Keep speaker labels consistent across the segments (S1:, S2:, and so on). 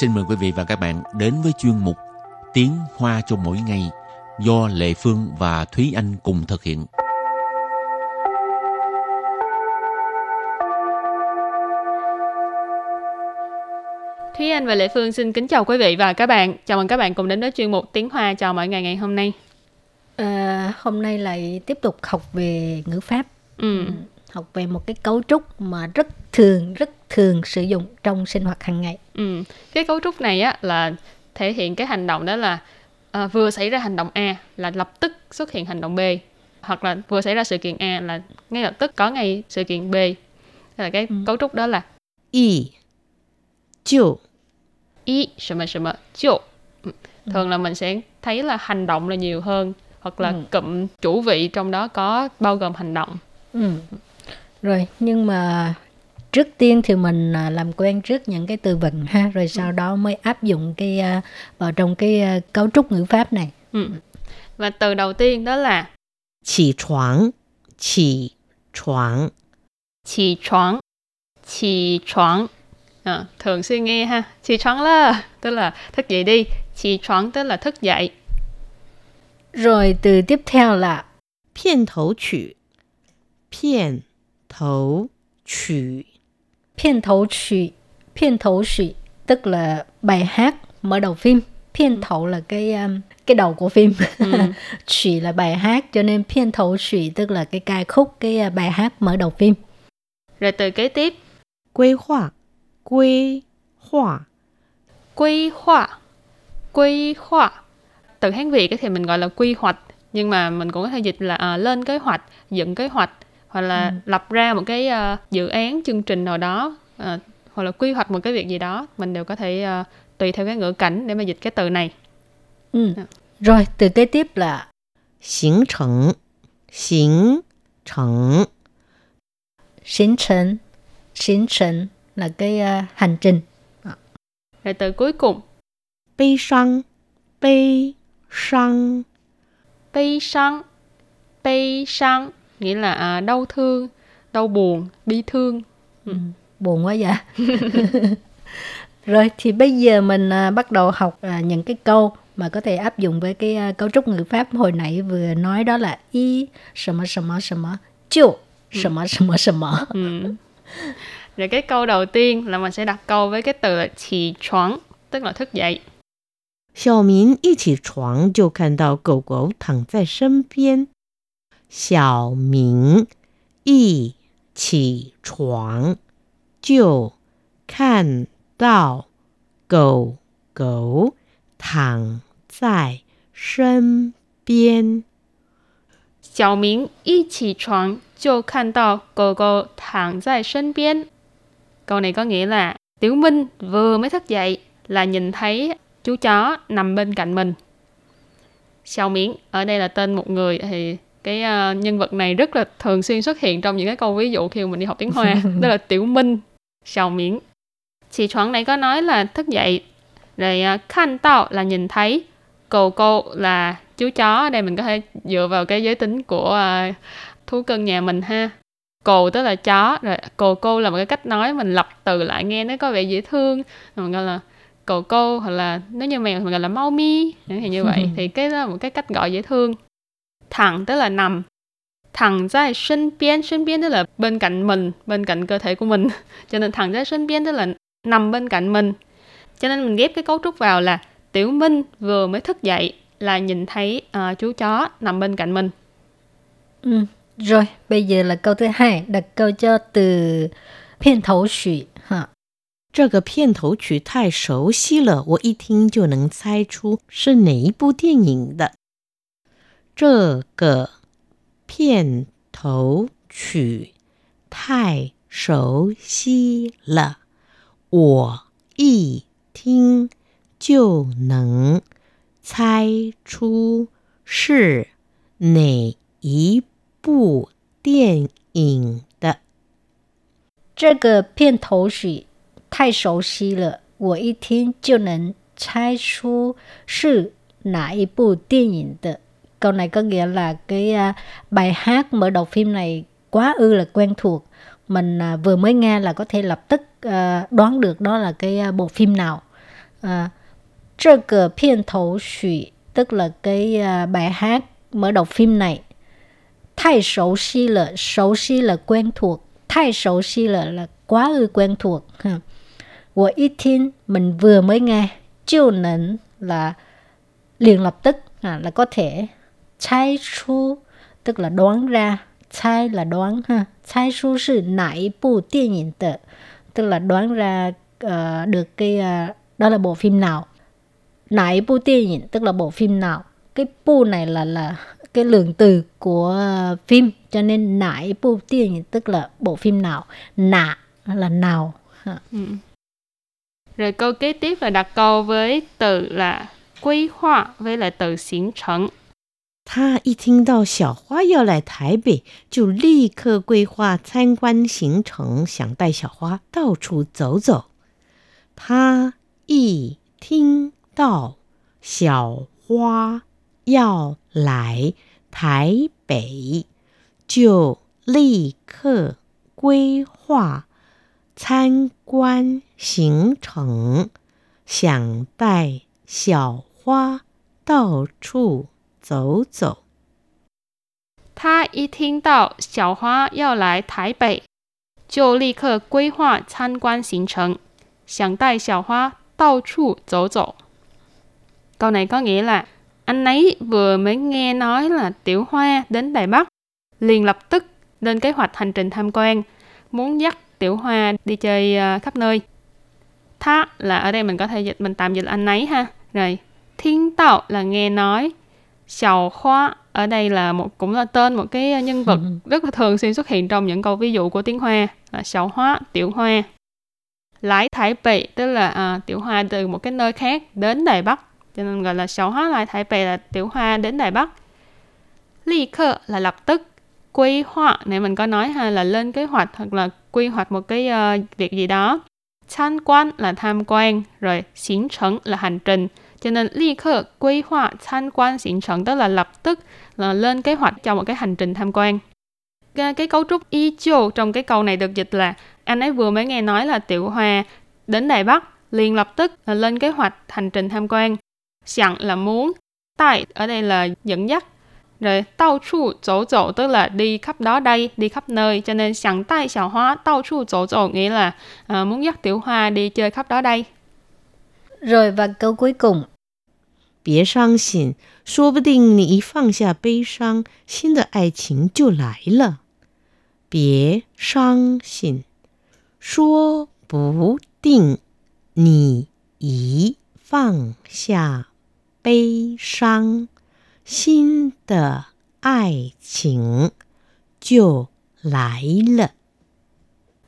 S1: xin mời quý vị và các bạn đến với chuyên mục Tiếng Hoa cho mỗi ngày do Lệ Phương và Thúy Anh cùng thực hiện.
S2: Thúy Anh và Lệ Phương xin kính chào quý vị và các bạn. Chào mừng các bạn cùng đến với chuyên mục Tiếng Hoa chào mỗi ngày ngày hôm nay.
S3: À, hôm nay lại tiếp tục học về ngữ pháp.
S2: Ừ.
S3: Học về một cái cấu trúc mà rất thường rất thường sử dụng trong sinh hoạt hàng ngày.
S2: Ừ. Cái cấu trúc này á là thể hiện cái hành động đó là à, vừa xảy ra hành động A là lập tức xuất hiện hành động B hoặc là vừa xảy ra sự kiện A là ngay lập tức có ngay sự kiện B. Thế là cái
S3: Ừ.
S2: cấu trúc đó là
S4: 一就
S2: y 什么什么就. Ừ. Thường là mình sẽ thấy là hành động là nhiều hơn hoặc là
S3: Ừ.
S2: cụm chủ vị trong đó có bao gồm hành động.
S3: Ừ. Rồi, nhưng mà trước tiên thì mình à, làm quen trước những cái từ vựng ha rồi ừ. sau đó mới áp dụng cái à, vào trong cái à, cấu trúc ngữ pháp này.
S2: Ừ. và từ đầu tiên đó là
S4: chỉ choáng chỉ choáng.
S2: Chỉ choáng chỉ choáng. À, thường suy nghĩ ha chỉ choáng là tức là thức dậy đi chỉ choáng tức là thức dậy.
S3: Rồi từ tiếp theo là phiền thấu chữ phiền thấu chữ.
S4: 片头曲，片头曲，
S3: phiên thấu trụy, phiên thấu trụy tức là bài hát mở đầu phim. Phiên thấu là cái à, cái đầu của phim.
S2: Ừ.
S3: Trụy là bài hát cho nên phiên thấu trụy tức là cái ca khúc, cái à, bài hát mở đầu phim.
S2: rồi từ kế tiếp
S4: 规划，规划，
S2: quy hoạch quy hoạch từ Hán Việt ấy thì mình gọi là quy hoạch nhưng mà mình cũng có thể dịch là à, lên kế hoạch dựng kế hoạch hoặc là ừ. lập ra một cái uh, dự án chương trình nào đó uh, hoặc là quy hoạch một cái việc gì đó mình đều có thể uh, tùy theo cái ngữ cảnh để mà dịch cái từ này.
S3: Ừ.
S2: Dạ.
S3: Rồi từ kế tiếp là
S4: hình thành hình thành
S3: hình thành hình thành là cái uh, hành trình. À.
S2: rồi từ cuối cùng.
S4: Bi sang bi sang
S2: bi sang bi sang nghĩa là à, đau thương đau buồn bi thương
S3: Buồn quá vậy Rồi thì bây giờ mình à, bắt đầu học à, những cái câu mà có thể áp dụng với cái à, cấu trúc ngữ pháp hồi nãy vừa nói đó là y 什么什么什么就什么什么什么
S2: ừ. rồi cái câu đầu tiên là mình sẽ đặt câu với cái từ là起床tức là thức dậy
S4: 小明一起床就看到狗狗躺在身边。 小明一起床就看到狗狗躺在身边。
S2: 小明一起床就看到狗狗躺在身边 câu này có nghĩa là Tiểu Minh vừa mới thức dậy là nhìn thấy chú chó nằm bên cạnh mình. Xiao Miễn ở đây là tên một người thì cái ờ, nhân vật này rất là thường xuyên xuất hiện trong những cái câu ví dụ khi mình đi học tiếng Hoa đó là Tiểu Minh Xiao Miễn. Chị Choáng này có nói là thức dậy rồi uh, khanh tạo là nhìn thấy cầu cô là chú chó. Ở đây mình có thể dựa vào cái giới tính của ờ, thú cưng nhà mình ha. Cồ tức là chó rồi cồ cô là một cái cách nói mình lặp từ lại nghe nó có vẻ dễ thương. Rồi mình gọi là cồ cô hoặc là nếu như mèo thì mình gọi là mau mi thì như vậy. Thì cái đó là một cái cách gọi dễ thương thẳng tức là nằm thẳng在身边身边tức là bên cạnh mình bên cạnh cơ thể của mình cho nên thẳng在身边tức là nằm bên cạnh mình cho nên mình ghép cái cấu trúc vào là tiểu minh vừa mới thức dậy là nhìn thấy ờ, chú chó nằm bên cạnh mình
S3: ừ. Rồi bây giờ là câu thứ hai đặt câu cho từ phiên thấu trụy ha
S4: 这个片头曲太熟悉了，我一听就能猜出是哪一部电影的。 这个片头曲太熟悉了，我一听就能猜出是哪一部电影的。
S3: 这个片头曲太熟悉了，我一听就能猜出是哪一部电影的。câu này có nghĩa là cái à, bài hát mở đầu phim này quá ư là quen thuộc. Mình à, vừa mới nghe là có thể lập tức à, đoán được đó là cái bộ phim nào. À, cờ phiên tức là cái bài hát mở đầu phim này. Thay xấu xí là xấu xí là quen thuộc thay xấu xí là là quá ư quen thuộc. Của ít thiên mình vừa mới nghe chiêu nấn là liền lập tức à, là có thể 猜出 tức là đoán ra, 猜 là đoán ha. 猜出是哪一部电影的 tức là đoán ra uh, được cái uh, đó là bộ phim nào. Nại bộ điện ảnh tức là bộ phim nào. Cái bu này là là cái lượng từ của phim cho nên nại bộ điện ảnh tức là bộ phim nào. Nạ là nào.
S2: Ừ. Rồi câu kế tiếp là đặt câu với từ là quy hoạch với lại từ 形成。
S4: 他一听到小花要来台北，就立刻规划参观行程，想带小花到处走走。他一听到小花要来台北，就立刻规划参观行程，想带小花到处。走走。
S2: 他一听到小花要来台北，就立刻规划参观行程，想带小花到处走走. Câu này có nghĩa là anh ấy vừa mới nghe nói là Tiểu Hoa đến Đài Bắc, liền lập tức lên kế hoạch hành trình tham quan, muốn dắt Tiểu Hoa đi chơi uh, khắp nơi. Tha là ở đây mình có thể dịch mình tạm dịch anh ấy ha. Rồi, thiên tạo là nghe nói, Xiao Hoa ở đây là một cũng là tên một cái nhân vật rất là thường xuyên xuất hiện trong những câu ví dụ của tiếng Hoa là Xiao Hoa, Tiểu Hoa. Lái Thái Bệ tức là à, Tiểu Hoa từ một cái nơi khác đến Đài Bắc cho nên gọi là Xiao Hoa Lái Thái Bệ là Tiểu Hoa đến Đài Bắc. Ly khơ là lập tức quy hoạch này mình có nói ha là lên kế hoạch hoặc là quy hoạch một cái uh, việc gì đó. Tham quan là tham quan, rồi xính trấn là hành trình cho nên ly khơ quy hoạch tham quan xịn trận tức là lập tức là lên kế hoạch cho một cái hành trình tham quan. Cái, cái cấu trúc y chiêu trong cái câu này được dịch là anh ấy vừa mới nghe nói là Tiểu hòa đến Đài Bắc liền lập tức là lên kế hoạch hành trình tham quan. Sẵn là muốn, tại ở đây là dẫn dắt. Rồi tao chu chỗ chỗ tức là đi khắp đó đây, đi khắp nơi. Cho nên sẵn tay xảo hóa tao chu chỗ chỗ nghĩa là uh, muốn dắt Tiểu Hoa đi chơi khắp đó đây.
S3: Rồi và câu cuối cùng
S4: 别伤心，说不定你一放下悲伤，新的爱情就来了。别伤心，说不定你一放下悲伤，新的爱情就来了。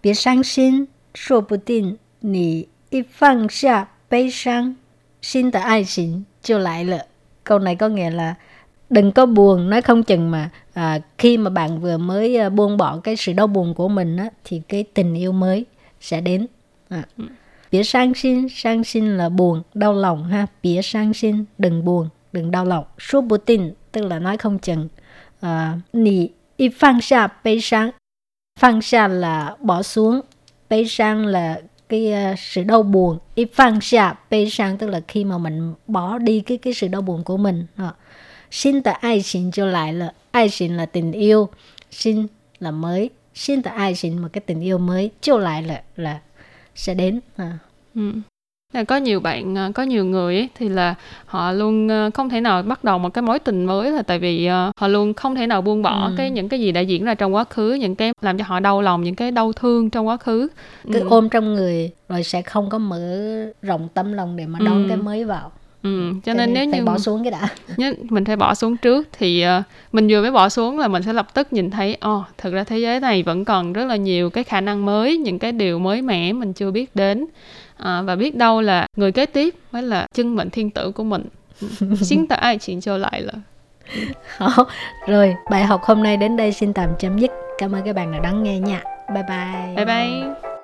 S3: 别伤心，说不定你一放下 悲伤，xin tờ ai xin chưa lại lợ. Câu này có nghĩa là đừng có buồn, nói không chừng mà à, khi mà bạn vừa mới à, buông bỏ cái sự đau buồn của mình á, thì cái tình yêu mới sẽ đến. À. Bỉa sang xin, sang xin là buồn, đau lòng ha. Bỉa sang xin, đừng buồn, đừng đau lòng. Số bù tin, tức là nói không chừng. À, nì, y phang xa, bê sang. Phang xa là bỏ xuống, bê sang là cái uh, sự đau buồn y phang xạ bê sang tức là khi mà mình bỏ đi cái cái sự đau buồn của mình. Xin tờ ai xin cho lại là ai xin là tình yêu xin là mới. Xin tờ ai xin một cái tình yêu mới cho lại là là sẽ đến. À.
S2: ừ là có nhiều bạn ờ, có nhiều người ấy, thì là họ luôn ờ, không thể nào bắt đầu một cái mối tình mới là tại vì ờ, họ luôn không thể nào buông bỏ ừ. cái những cái gì đã diễn ra trong quá khứ những cái làm cho họ đau lòng những cái đau thương trong quá khứ
S3: cứ ừ. ôm trong người rồi sẽ không có mở rộng tâm lòng để mà đón ừ. cái mới vào
S2: Ừ, cho nên, nên nếu
S3: như bỏ xuống cái đã.
S2: mình phải bỏ xuống trước thì uh, mình vừa mới bỏ xuống là mình sẽ lập tức nhìn thấy ồ oh, thực ra thế giới này vẫn còn rất là nhiều cái khả năng mới những cái điều mới mẻ mình chưa biết đến. À, và biết đâu là người kế tiếp mới là chân mệnh thiên tử của mình. Xin tại ai chuyện cho lại là
S3: rồi bài học hôm nay đến đây xin tạm chấm dứt. Cảm ơn các bạn đã lắng nghe nha. Bye bye.
S2: Bye bye